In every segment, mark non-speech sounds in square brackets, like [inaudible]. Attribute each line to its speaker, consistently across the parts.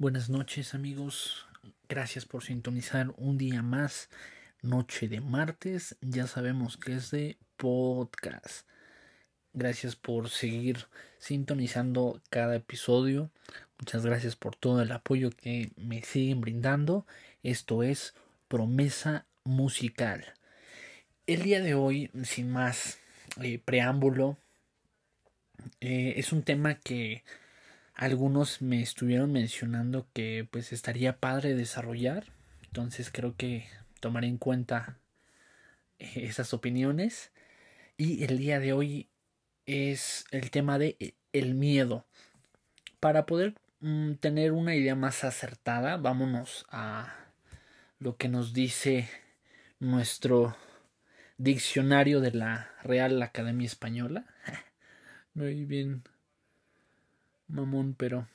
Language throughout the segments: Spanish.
Speaker 1: Buenas noches amigos, gracias por sintonizar un día más, noche de martes, ya sabemos que es de podcast. Gracias por seguir sintonizando cada episodio, muchas gracias por todo el apoyo que me siguen brindando. Esto es Promesa Musical. El día de hoy, sin más eh, preámbulo, eh, es un tema que algunos me estuvieron mencionando que pues estaría padre desarrollar. Entonces creo que tomaré en cuenta eh, esas opiniones. Y el día de hoy es el tema de eh, el miedo. Para poder mm, tener una idea más acertada, vámonos a lo que nos dice nuestro diccionario de la Real Academia Española. [laughs] Muy bien mamón, pero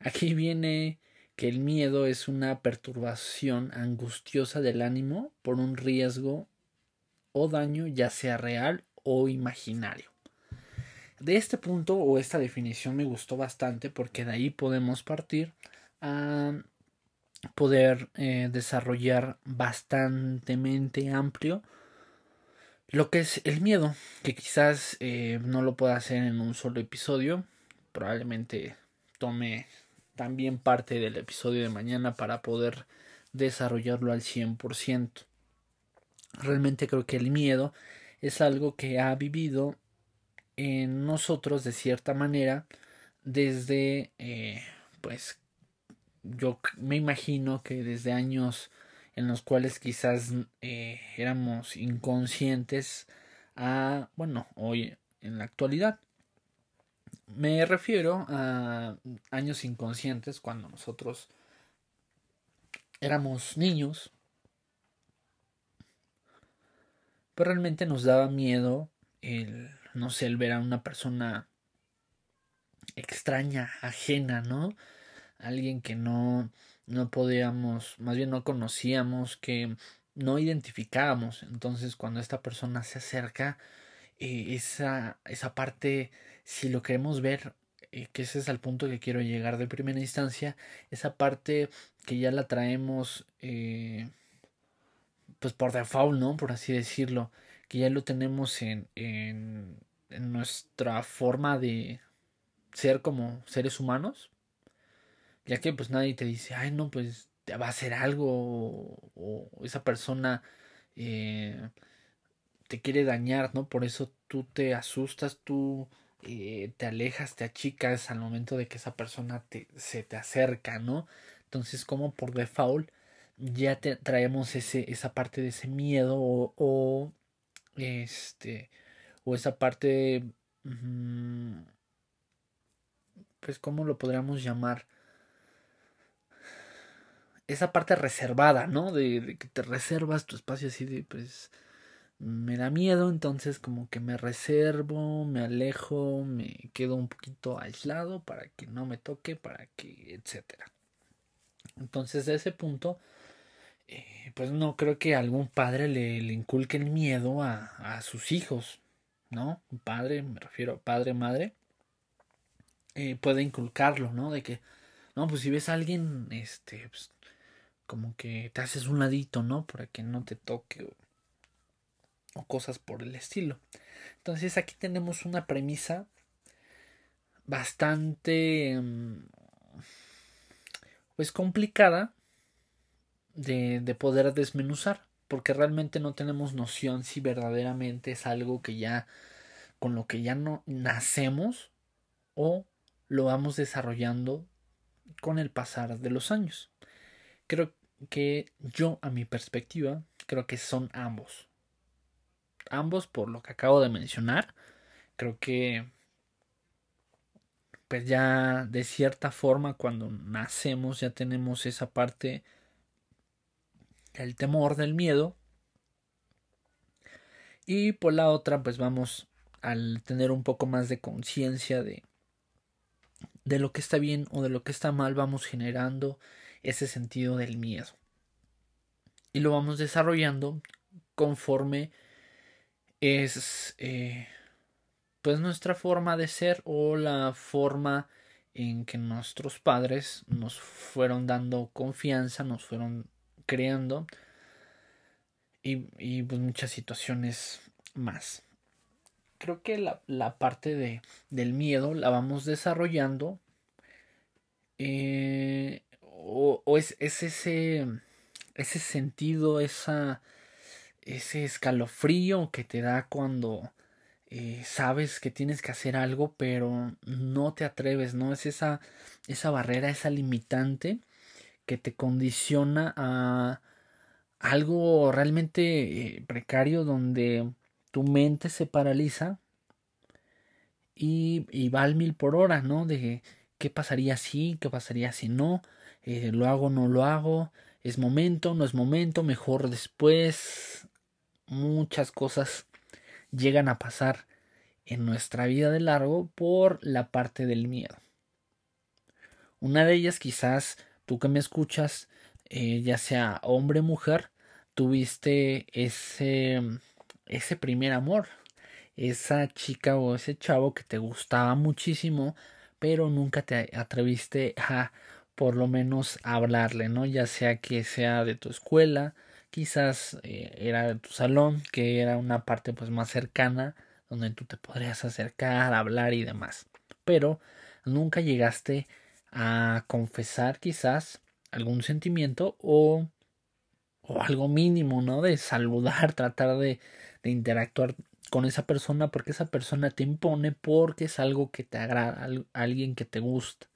Speaker 1: aquí viene que el miedo es una perturbación angustiosa del ánimo por un riesgo o daño ya sea real o imaginario. De este punto o esta definición me gustó bastante porque de ahí podemos partir a poder eh, desarrollar bastantemente amplio lo que es el miedo, que quizás eh, no lo pueda hacer en un solo episodio, probablemente tome también parte del episodio de mañana para poder desarrollarlo al 100%. Realmente creo que el miedo es algo que ha vivido en nosotros de cierta manera desde eh, pues yo me imagino que desde años en los cuales quizás eh, éramos inconscientes a bueno hoy en la actualidad me refiero a años inconscientes cuando nosotros éramos niños. Pero realmente nos daba miedo el, no sé, el ver a una persona extraña, ajena, ¿no? Alguien que no, no podíamos, más bien no conocíamos, que no identificábamos. Entonces cuando esta persona se acerca, eh, esa, esa parte si lo queremos ver, eh, que ese es el punto que quiero llegar de primera instancia, esa parte que ya la traemos eh, pues por default, ¿no? Por así decirlo, que ya lo tenemos en, en, en nuestra forma de ser como seres humanos, ya que pues nadie te dice, ay no, pues te va a hacer algo o, esa persona eh, te quiere dañar, ¿no? Por eso tú te asustas, tú eh, te alejas, te achicas al momento de que esa persona te, se te acerca, ¿no? Entonces, como por default, ya te traemos ese, esa parte de ese miedo o, este, o esa parte, pues, ¿cómo lo podríamos llamar? Esa parte reservada, ¿no? De, de que te reservas tu espacio así de, pues, me da miedo, entonces como que me reservo, me alejo, me quedo un poquito aislado para que no me toque, para que, etcétera. Entonces, de ese punto, eh, pues no creo que algún padre le, inculque el miedo a, a, sus hijos, ¿no? Un padre, me refiero a padre, madre, eh, puede inculcarlo, ¿no? De que, no, pues si ves a alguien, este, pues, como que te haces un ladito, ¿no? Para que no te toque o cosas por el estilo. Entonces aquí tenemos una premisa bastante mm, pues complicada de, de, poder desmenuzar porque realmente no tenemos noción si verdaderamente es algo que ya con lo que ya no nacemos o lo vamos desarrollando con el pasar de los años. Creo que yo a mi perspectiva creo que son ambos ambos por lo que acabo de mencionar. Creo que pues ya de cierta forma cuando nacemos ya tenemos esa parte del temor, del miedo. Y por la otra pues vamos al tener un poco más de conciencia de de lo que está bien o de lo que está mal vamos generando ese sentido del miedo. Y lo vamos desarrollando conforme es eh, pues nuestra forma de ser o la forma en que nuestros padres nos fueron dando confianza, nos fueron creando y, y pues muchas situaciones más. Creo que la, la parte de, del miedo la vamos desarrollando eh, o, o es, es, ese, ese sentido, esa, ese escalofrío que te da cuando eh, sabes que tienes que hacer algo, pero no te atreves, ¿no? Es esa, esa barrera, esa limitante que te condiciona a algo realmente eh, precario donde tu mente se paraliza y, y, va al mil por hora, ¿no? De qué pasaría si, qué pasaría si no, eh, lo hago, no lo hago, es momento, no es momento, mejor después. Muchas cosas llegan a pasar en nuestra vida de largo por la parte del miedo. Una de ellas quizás tú que me escuchas, eh, ya sea hombre o mujer, tuviste ese, ese primer amor, esa chica o ese chavo que te gustaba muchísimo, pero nunca te atreviste a por lo menos hablarle, ¿no? Ya sea que sea de tu escuela, quizás eh, era tu salón, que era una parte pues más cercana, donde tú te podrías acercar, hablar y demás. Pero nunca llegaste a confesar quizás algún sentimiento o, o algo mínimo, ¿no? De saludar, [laughs] tratar de, de interactuar con esa persona porque esa persona te impone porque es algo que te agrada, alguien que te gusta.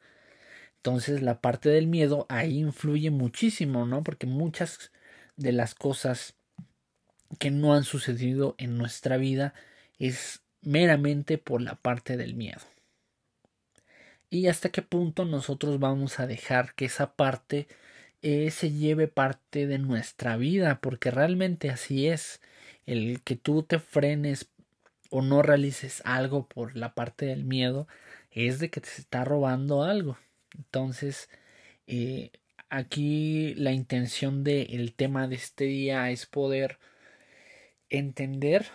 Speaker 1: Entonces la parte del miedo ahí influye muchísimo, ¿no? Porque muchas de las cosas que no han sucedido en nuestra vida es meramente por la parte del miedo. Y hasta qué punto nosotros vamos a dejar que esa parte eh, se lleve parte de nuestra vida, porque realmente así es. El que tú te frenes o no realices algo por la parte del miedo es de que te está robando algo. Entonces, eh, aquí la intención del tema de este día es poder entender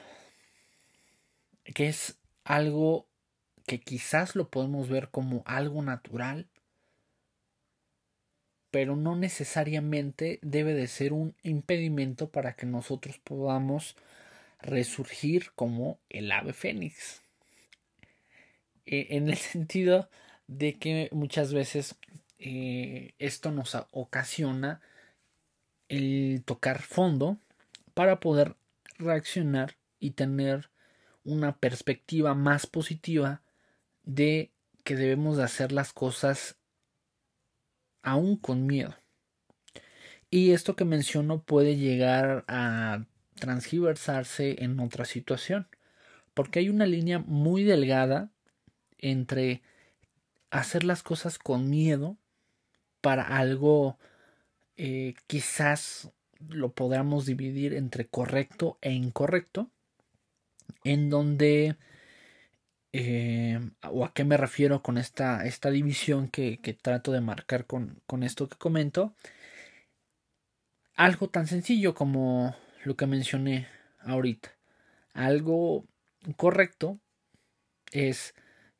Speaker 1: que es algo que quizás lo podemos ver como algo natural, pero no necesariamente debe de ser un impedimento para que nosotros podamos resurgir como el ave fénix. E, en el [laughs] sentido de que muchas veces eh, esto nos ocasiona el tocar fondo para poder reaccionar y tener una perspectiva más positiva de que debemos de hacer las cosas aún con miedo. Y esto que menciono puede llegar a transgiversarse en otra situación, porque hay una línea muy delgada entre hacer las cosas con miedo para algo eh, quizás lo podamos dividir entre correcto e incorrecto, en donde, eh, o a qué me refiero con esta, esta división que, que trato de marcar con, con esto que comento, algo tan sencillo como lo que mencioné ahorita. Algo correcto es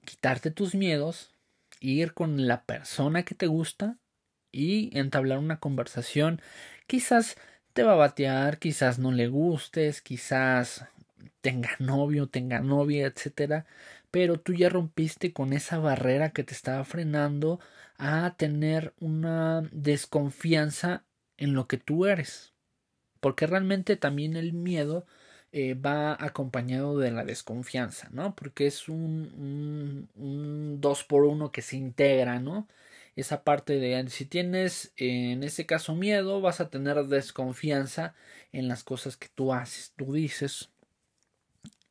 Speaker 1: quitarte tus miedos, ir con la persona que te gusta y entablar una conversación. Quizás te va a batear, quizás no le gustes, quizás tenga novio, tenga novia, etcétera, pero tú ya rompiste con esa barrera que te estaba frenando a tener una desconfianza en lo que tú eres. Porque realmente también el miedo eh, va acompañado de la desconfianza, ¿no? Porque es un, un, dos por uno que se integra, ¿no? Esa parte de si tienes en ese caso miedo, vas a tener desconfianza en las cosas que tú haces, tú dices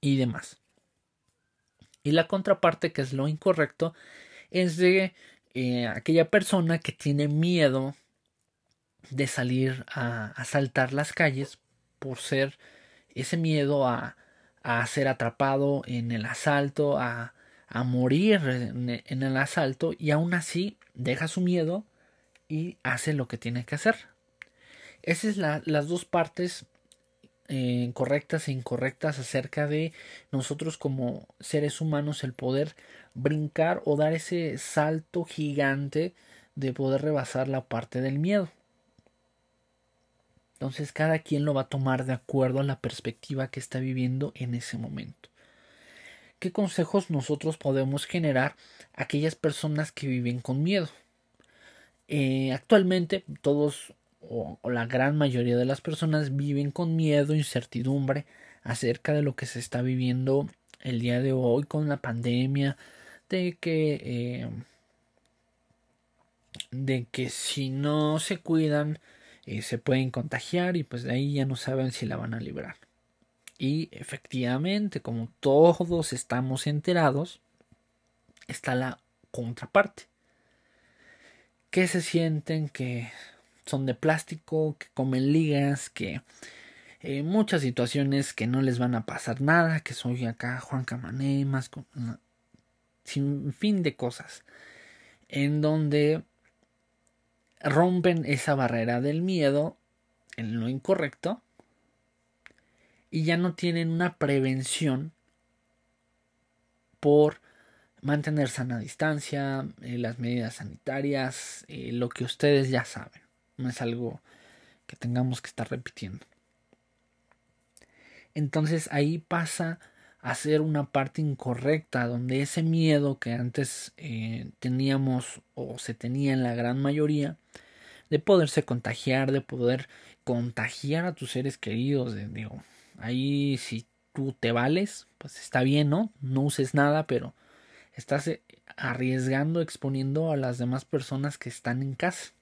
Speaker 1: y demás. Y la contraparte, que es lo incorrecto, es de eh, aquella persona que tiene miedo de salir a, a saltar las calles por ser ese miedo a, a ser atrapado en el asalto, a, a morir en, el asalto y aún así deja su miedo y hace lo que tiene que hacer. Esas son las dos partes eh, correctas e incorrectas acerca de nosotros como seres humanos el poder brincar o dar ese salto gigante de poder rebasar la parte del miedo. Entonces cada quien lo va a tomar de acuerdo a la perspectiva que está viviendo en ese momento. ¿Qué consejos nosotros podemos generar a aquellas personas que viven con miedo? Eh, actualmente todos o, la gran mayoría de las personas viven con miedo, incertidumbre acerca de lo que se está viviendo el día de hoy con la pandemia, de que eh, de que si no se cuidan eh, se pueden contagiar y pues de ahí ya no saben si la van a librar. Y efectivamente, como todos estamos enterados, está la contraparte. Que se sienten que son de plástico, que comen ligas, que eh, muchas situaciones que no les van a pasar nada, que soy acá Juan Camané, más con, sin fin de cosas, en donde rompen esa barrera del miedo en lo incorrecto y ya no tienen una prevención por mantener sana distancia, eh, las medidas sanitarias, eh, lo que ustedes ya saben. No es algo que tengamos que estar repitiendo. Entonces ahí pasa a ser una parte incorrecta, donde ese miedo que antes eh, teníamos o se tenía en la gran mayoría, de poderse contagiar, de poder contagiar a tus seres queridos, de, digo, ahí si tú te vales, pues está bien, ¿no? No uses nada, pero estás eh, arriesgando, exponiendo a las demás personas que están en casa.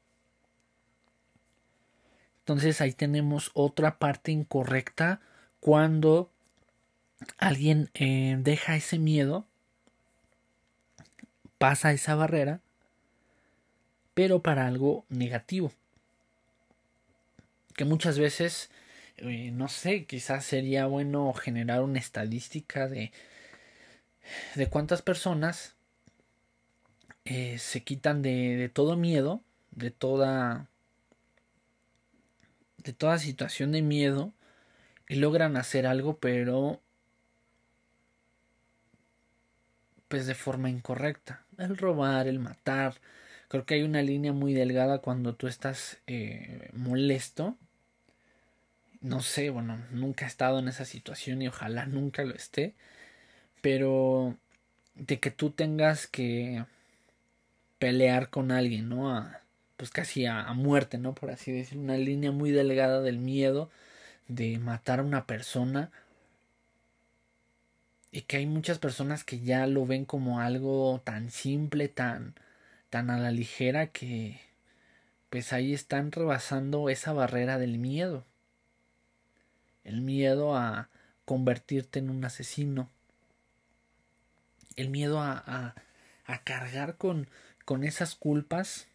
Speaker 1: Entonces ahí tenemos otra parte incorrecta cuando alguien eh, deja ese miedo, pasa esa barrera, pero para algo negativo. Que muchas veces, eh, no sé, quizás sería bueno generar una estadística de, de cuántas personas eh, se quitan de, de todo miedo, de toda de toda situación de miedo y logran hacer algo pero pues de forma incorrecta. El robar, el matar. Creo que hay una línea muy delgada cuando tú estás eh, molesto. No sé, bueno, nunca he estado en esa situación y ojalá nunca lo esté. Pero de que tú tengas que pelear con alguien, ¿no? A, pues casi a, a muerte, ¿no? Por así decir, una línea muy delgada del miedo de matar a una persona y que hay muchas personas que ya lo ven como algo tan simple, tan, tan a la ligera que pues ahí están rebasando esa barrera del miedo. El miedo a convertirte en un asesino. El miedo a, a, a cargar con, con esas culpas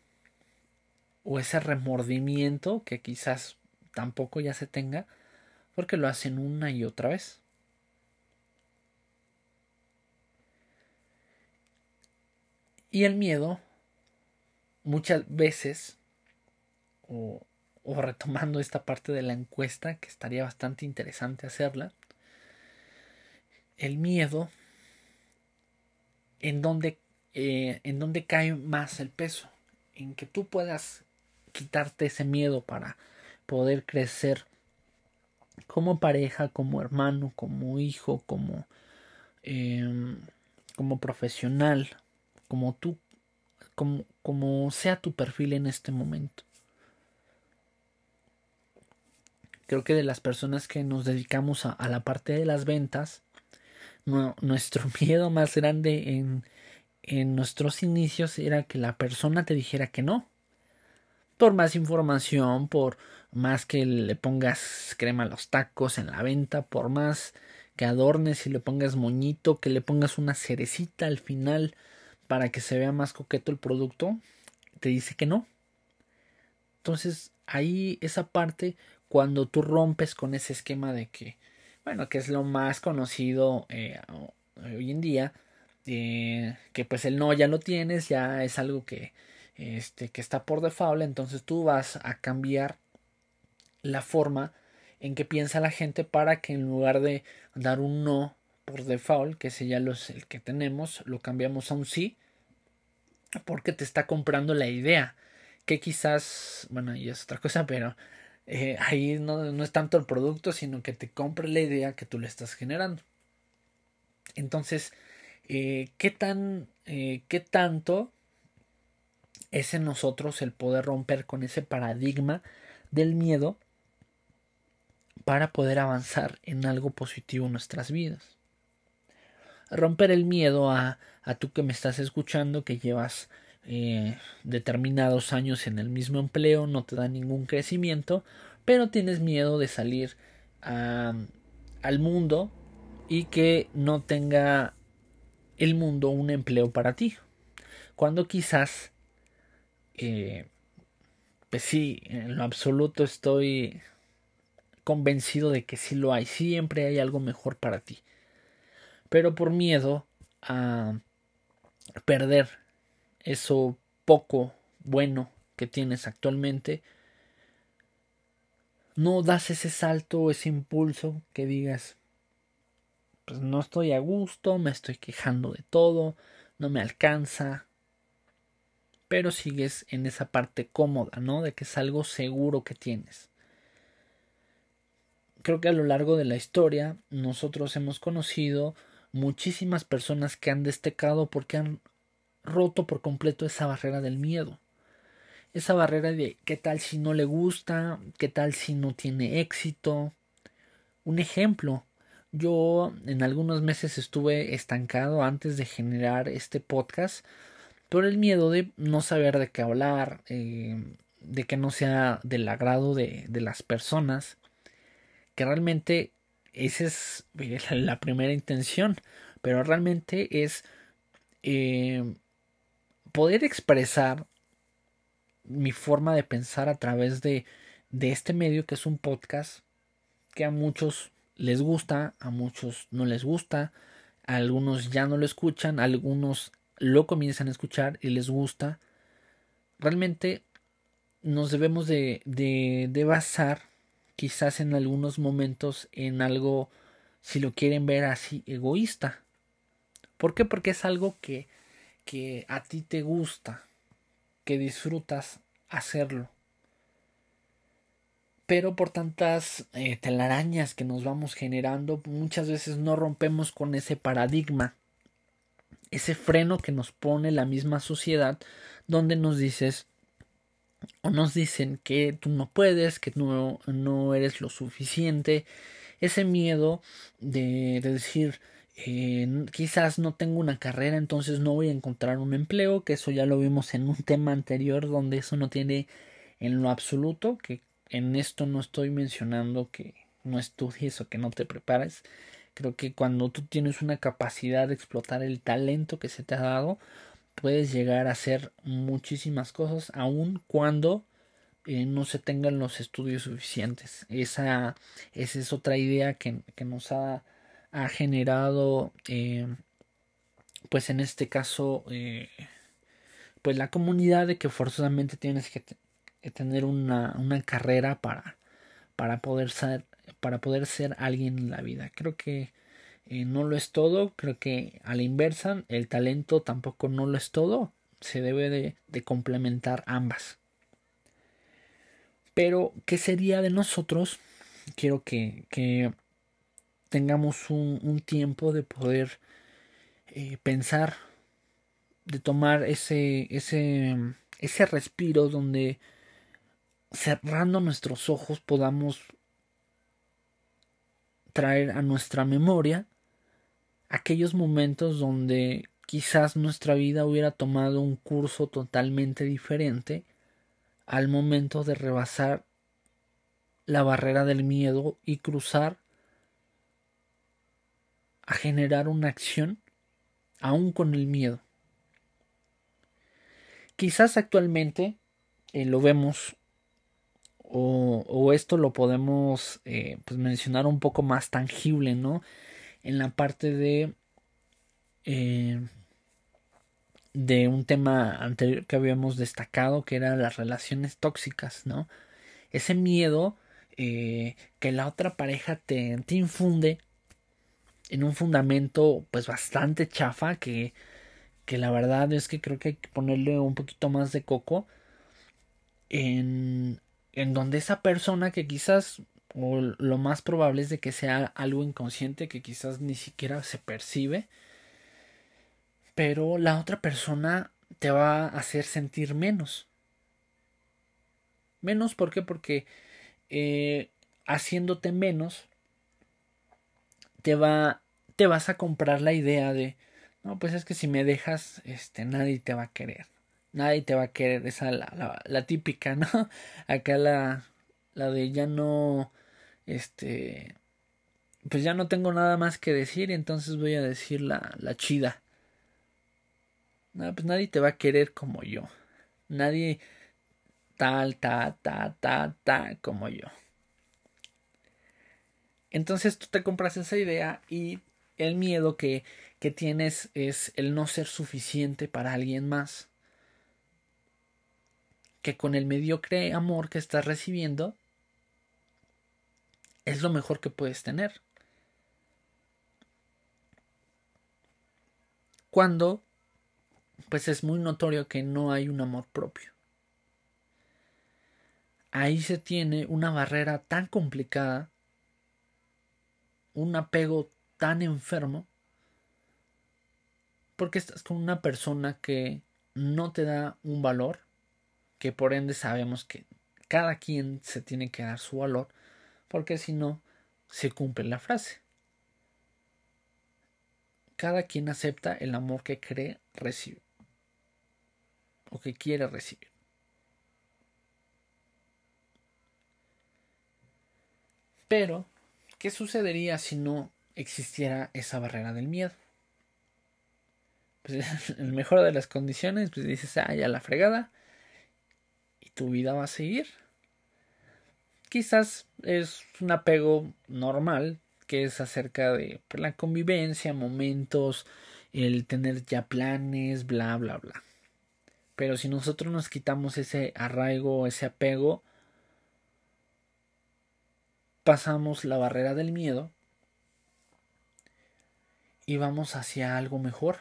Speaker 1: o ese remordimiento que quizás tampoco ya se tenga porque lo hacen una y otra vez. Y el miedo, muchas veces, o, retomando esta parte de la encuesta, que estaría bastante interesante hacerla, el miedo, en donde, eh, en donde cae más el peso, en que tú puedas quitarte ese miedo para poder crecer como pareja, como hermano, como hijo, como, em, como profesional, como tú, como, como sea tu perfil en este momento. Creo que de las personas que nos dedicamos a, la parte de las ventas, nuestro [laughs] miedo más grande en, en nuestros inicios era que la persona te dijera que no. Por más información, por más que le pongas crema a los tacos en la venta, por más que adornes y le pongas moñito, que le pongas una cerecita al final, para que se vea más coqueto el producto, te dice que no. Entonces, ahí esa parte, cuando tú rompes con ese esquema de que, bueno, que es lo más conocido eh, hoy en día, eh, que pues el no ya lo tienes, ya es algo que, este, que está por default, entonces tú vas a cambiar la forma en qué piensa la gente para que en lugar de dar un no por default, que ese ya lo es el que tenemos, lo cambiamos a un sí, porque te está comprando la idea, que quizás, bueno, y es otra cosa, pero eh, ahí no, no, es tanto el producto, sino que te compre la idea que tú le estás generando. Entonces, eh, ¿qué, tan, eh, ¿qué tanto es en nosotros el poder romper con ese paradigma del miedo para poder avanzar en algo positivo en nuestras vidas? Romper el miedo a, a tú que me estás escuchando, que llevas eh, determinados años en el mismo empleo, no te da ningún crecimiento, pero tienes miedo de salir al mundo y que no tenga el mundo un empleo para ti. Cuando quizás, eh, pues sí, en lo absoluto estoy convencido de que sí lo hay, siempre hay algo mejor para ti. Pero por miedo a perder eso poco bueno que tienes actualmente, no das ese salto, ese impulso que digas, pues no estoy a gusto, me estoy quejando de todo, no me alcanza, pero sigues en esa parte cómoda, ¿no? De que es algo seguro que tienes. Creo que a lo largo de la historia nosotros hemos conocido muchísimas personas que han destacado porque han roto por completo esa barrera del miedo. Esa barrera de qué tal si no le gusta, qué tal si no tiene éxito. Un ejemplo, yo en algunos meses estuve estancado antes de generar este podcast por el miedo de no saber de qué hablar, eh, de que no sea del agrado de, las personas, que realmente esa es [laughs] la primera intención, pero realmente es eh, poder expresar mi forma de pensar a través de, de este medio que es un podcast que a muchos les gusta, a muchos no les gusta, a algunos ya no lo escuchan, a algunos lo comienzan a escuchar y les gusta. Realmente nos debemos de, de, de basar quizás en algunos momentos en algo, si lo quieren ver así, egoísta. ¿Por qué? Porque es algo que que a ti te gusta, que disfrutas hacerlo. Pero por tantas eh, telarañas que nos vamos generando, muchas veces no rompemos con ese paradigma, ese freno que nos pone la misma sociedad, donde nos dices o nos dicen que tú no puedes, que no, no eres lo suficiente, ese miedo de decir eh, quizás no tengo una carrera, entonces no voy a encontrar un empleo, que eso ya lo vimos en un [laughs] tema anterior donde eso no tiene en lo absoluto, que en esto no estoy mencionando que no estudies o que no te prepares. Creo que cuando tú tienes una capacidad de explotar el talento que se te ha dado, puedes llegar a hacer muchísimas cosas, aun cuando eh, no se tengan los estudios suficientes. Esa, esa es otra idea que, que nos ha ha generado eh, pues en este caso eh, pues la comunidad de que forzosamente tienes que, tener una, una, carrera para, para poder ser para poder ser alguien en la vida. Creo que eh, no lo es todo. Creo que a la inversa el talento tampoco no lo es todo. Se debe de, de complementar ambas. Pero qué sería de nosotros quiero que, que tengamos un, tiempo de poder eh, pensar, de tomar ese, ese, ese respiro donde cerrando nuestros ojos podamos traer a nuestra memoria aquellos momentos donde quizás nuestra vida hubiera tomado un curso totalmente diferente al momento de rebasar la barrera del miedo y cruzar a generar una acción aún con el miedo. Quizás actualmente eh, lo vemos o, esto lo podemos eh, pues mencionar un poco más tangible, ¿no? En la parte de eh, de un tema anterior que habíamos destacado que eran las relaciones tóxicas, ¿no? Ese miedo que la otra pareja te, te infunde en un fundamento pues bastante chafa que, que la verdad es que creo que hay que ponerle un poquito más de coco en, en donde esa persona que quizás o lo más probable es de que sea algo inconsciente que quizás ni siquiera se percibe pero la otra persona te va a hacer sentir menos menos ¿por qué? porque eh, haciéndote menos te va te vas a comprar la idea de no pues es que si me dejas este nadie te va a querer nadie te va a querer esa la, la, típica no [laughs] acá la la de ya no este pues ya no tengo nada más que decir entonces voy a decir la, la chida. No pues nadie te va a querer como yo nadie tal ta ta ta ta como yo entonces tú te compras esa idea y el miedo que, que tienes es el no ser suficiente para alguien más. Que con el mediocre amor que estás recibiendo es lo mejor que puedes tener. Cuando pues es muy notorio que no hay un amor propio. Ahí se tiene una barrera tan complicada un apego tan enfermo porque estás con una persona que no te da un valor, que por ende sabemos que cada quien se tiene que dar su valor, porque si no, se cumple la frase. Cada quien acepta el amor que cree recibir o que quiere recibir. Pero ¿Qué sucedería si no existiera esa barrera del miedo? Pues [laughs] en el mejor de las condiciones, pues dices, ah, ya la fregada, y tu vida va a seguir. Quizás es un apego normal, que es acerca de pues, la convivencia, momentos, el tener ya planes, bla, bla, bla. Pero si nosotros nos quitamos ese arraigo, ese apego, pasamos la barrera del miedo y vamos hacia algo mejor.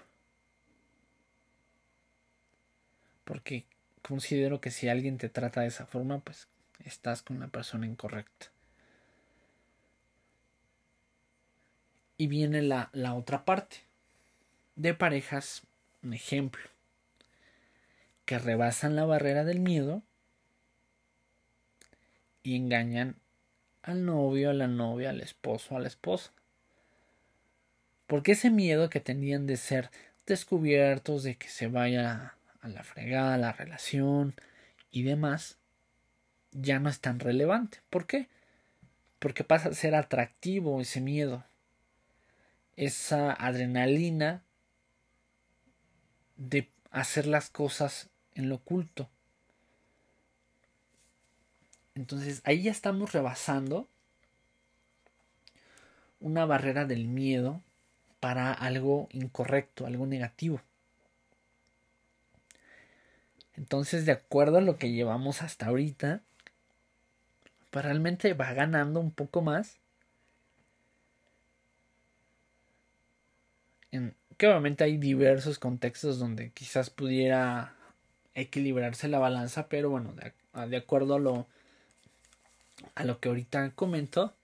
Speaker 1: Porque considero que si alguien te trata de esa forma, pues estás con la persona incorrecta. Y viene la, la otra parte de parejas, un ejemplo, que rebasan la barrera del miedo y engañan al novio, a la novia, al esposo, a la esposa. Porque ese miedo que tenían de ser descubiertos, de que se vaya a la fregada la relación y demás, ya no es tan relevante. ¿Por qué? Porque pasa a ser atractivo ese miedo, esa adrenalina de hacer las cosas en lo oculto. Entonces ahí ya estamos rebasando una barrera del miedo para algo incorrecto, algo negativo. Entonces, de acuerdo a lo que llevamos hasta ahorita, pues realmente va ganando un poco más. En, que obviamente hay diversos contextos donde quizás pudiera equilibrarse la balanza, pero bueno, de acuerdo a lo, a lo que ahorita comento,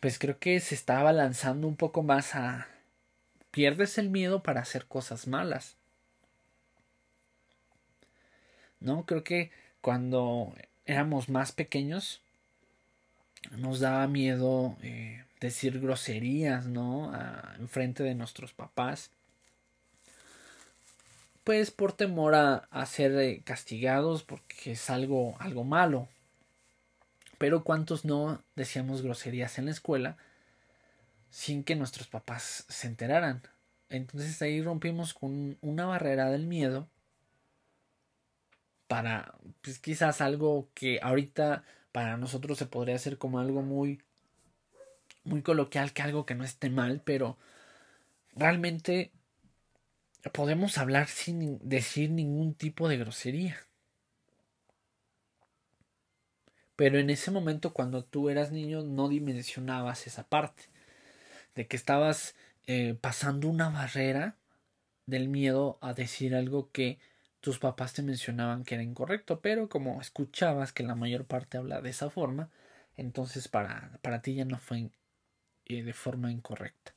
Speaker 1: pues creo que se está balanzando un poco más a pierdes el miedo para hacer cosas malas. No, creo que cuando éramos más pequeños nos daba miedo eh, decir groserías, ¿no? En frente de nuestros papás. Pues por temor a, a ser eh, castigados porque es algo, algo malo. Pero cuántos no decíamos groserías en la escuela sin que nuestros papás se enteraran. Entonces ahí rompimos con una barrera del miedo para pues quizás algo que ahorita para nosotros se podría hacer como algo muy muy coloquial que algo que no esté mal, pero realmente podemos hablar sin decir ningún tipo de grosería. Pero en ese momento, cuando tú eras niño, no dimensionabas esa parte. De que estabas eh, pasando una barrera del miedo a decir algo que tus papás te mencionaban que era incorrecto. Pero como escuchabas que la mayor parte habla de esa forma, entonces para, para ti ya no fue eh, de forma incorrecta.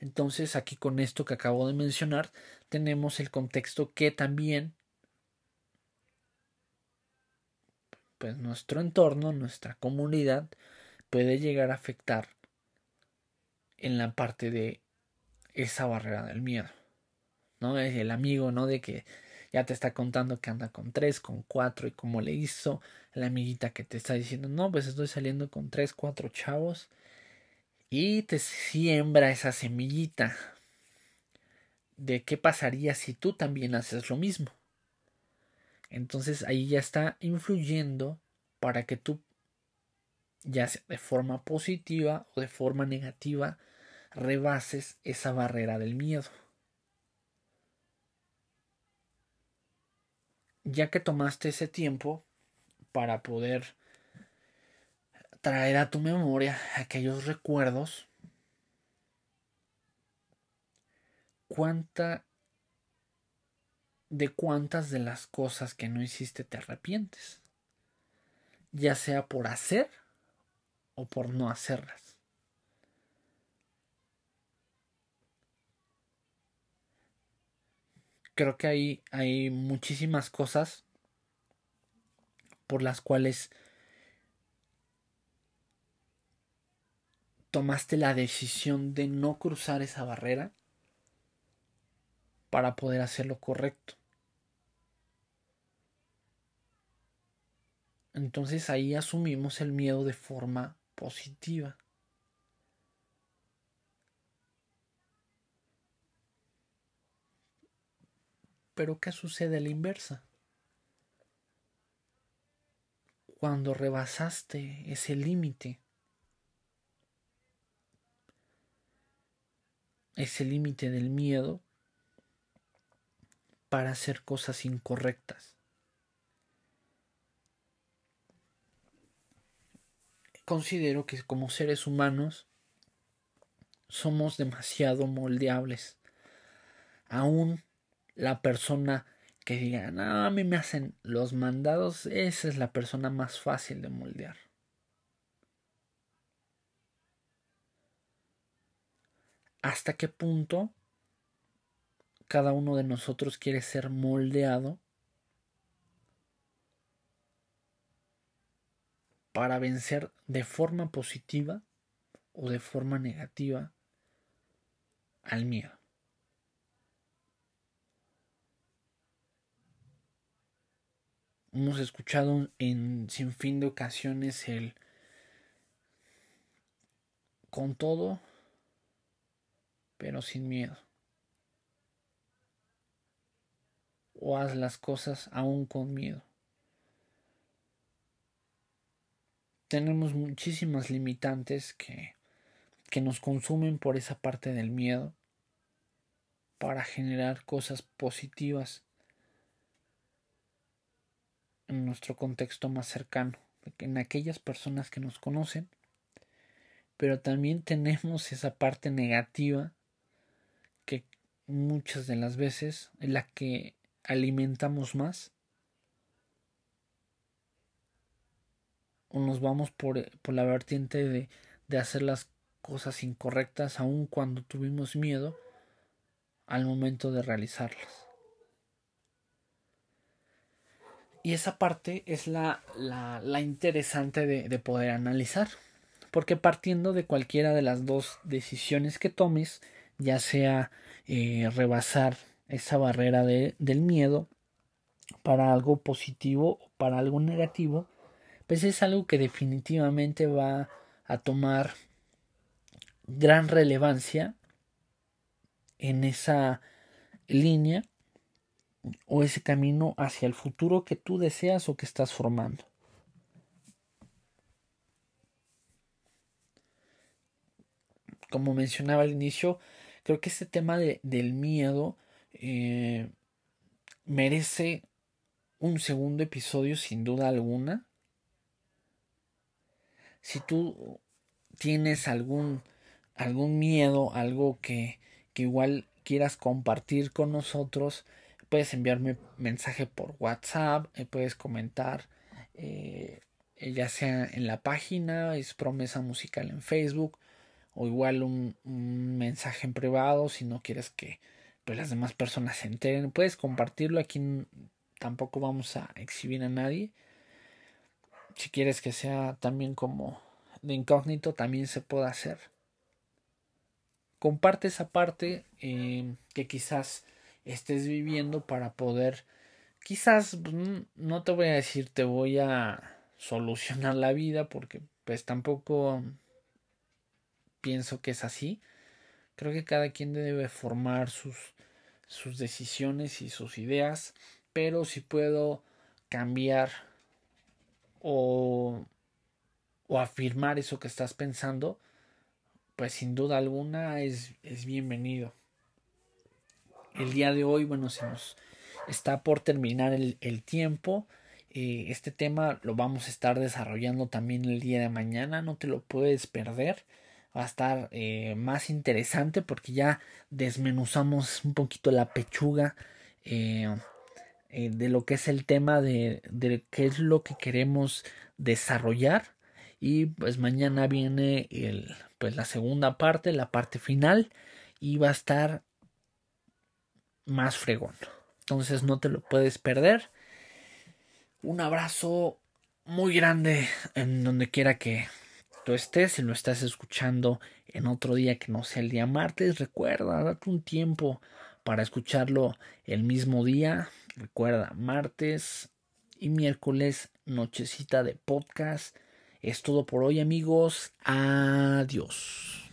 Speaker 1: Entonces aquí con esto que acabo de mencionar tenemos el contexto que también pues nuestro entorno, nuestra comunidad puede llegar a afectar en la parte de esa barrera del miedo. ¿No? Es el amigo, ¿no? De que ya te está contando que anda con tres, con cuatro y cómo le hizo. La amiguita que te está diciendo, no, pues estoy saliendo con tres, cuatro chavos. Y te siembra esa semillita de qué pasaría si tú también haces lo mismo. Entonces ahí ya está influyendo para que tú, ya sea de forma positiva o de forma negativa, rebases esa barrera del miedo. Ya que tomaste ese tiempo para poder traer a tu memoria aquellos recuerdos, cuánta de cuántas de las cosas que no hiciste te arrepientes, ya sea por hacer o por no hacerlas. Creo que hay, hay muchísimas cosas por las cuales tomaste la decisión de no cruzar esa barrera para poder hacer lo correcto. Entonces ahí asumimos el miedo de forma positiva. Pero ¿qué sucede a la inversa? Cuando rebasaste ese límite, ese límite del miedo para hacer cosas incorrectas. Considero que como seres humanos somos demasiado moldeables. Aún la persona que diga, no, a mí me hacen los mandados, esa es la persona más fácil de moldear. ¿Hasta qué punto cada uno de nosotros quiere ser moldeado para vencer de forma positiva o de forma negativa al miedo. Hemos escuchado en sin fin de ocasiones el con todo, pero sin miedo. O haz las cosas aún con miedo. Tenemos muchísimas limitantes que, que nos consumen por esa parte del miedo para generar cosas positivas en nuestro contexto más cercano, en aquellas personas que nos conocen, pero también tenemos esa parte negativa que muchas de las veces es la que alimentamos más o nos vamos por, por la vertiente de, de hacer las cosas incorrectas aun cuando tuvimos miedo al momento de realizarlas. Y esa parte es la, la, la interesante de, de, poder analizar. Porque partiendo de cualquiera de las dos decisiones que tomes, ya sea eh, rebasar esa barrera de, del miedo para algo positivo o para algo negativo, pues es algo que definitivamente va a tomar gran relevancia en esa línea o ese camino hacia el futuro que tú deseas o que estás formando. Como mencionaba al inicio, creo que este tema de, del miedo eh, merece un segundo episodio sin duda alguna si tú tienes algún algún miedo, algo que, que igual quieras compartir con nosotros, puedes enviarme mensaje por WhatsApp, eh, puedes comentar, eh, ya sea en la página, es promesa musical en Facebook, o igual un, mensaje en privado si no quieres que pues, las demás personas se enteren. Puedes compartirlo aquí, tampoco vamos a exhibir a nadie. Si quieres que sea también como de incógnito, también se puede hacer. Comparte esa parte eh, que quizás estés viviendo para poder, quizás pues, no te voy a decir te voy a solucionar la vida porque pues tampoco pienso que es así. Creo que cada quien debe formar sus, sus decisiones y sus ideas, pero si puedo cambiar o, o afirmar eso que estás pensando, pues sin duda alguna es, es bienvenido el día de hoy, bueno, se nos está por terminar el, tiempo. Eh, este tema lo vamos a estar desarrollando también el día de mañana, no te lo puedes perder. Va a estar eh, más interesante porque ya desmenuzamos un poquito la pechuga eh, de lo que es el tema de, de qué es lo que queremos desarrollar. Y pues mañana viene el, pues la segunda parte, la parte final. Y va a estar más fregón. Entonces no te lo puedes perder. Un abrazo muy grande en donde quiera que tú estés. Si lo estás escuchando en otro día que no sea el día martes, recuerda, date un tiempo para escucharlo el mismo día. Recuerda, martes y miércoles, nochecita de podcast. Es todo por hoy amigos. Adiós.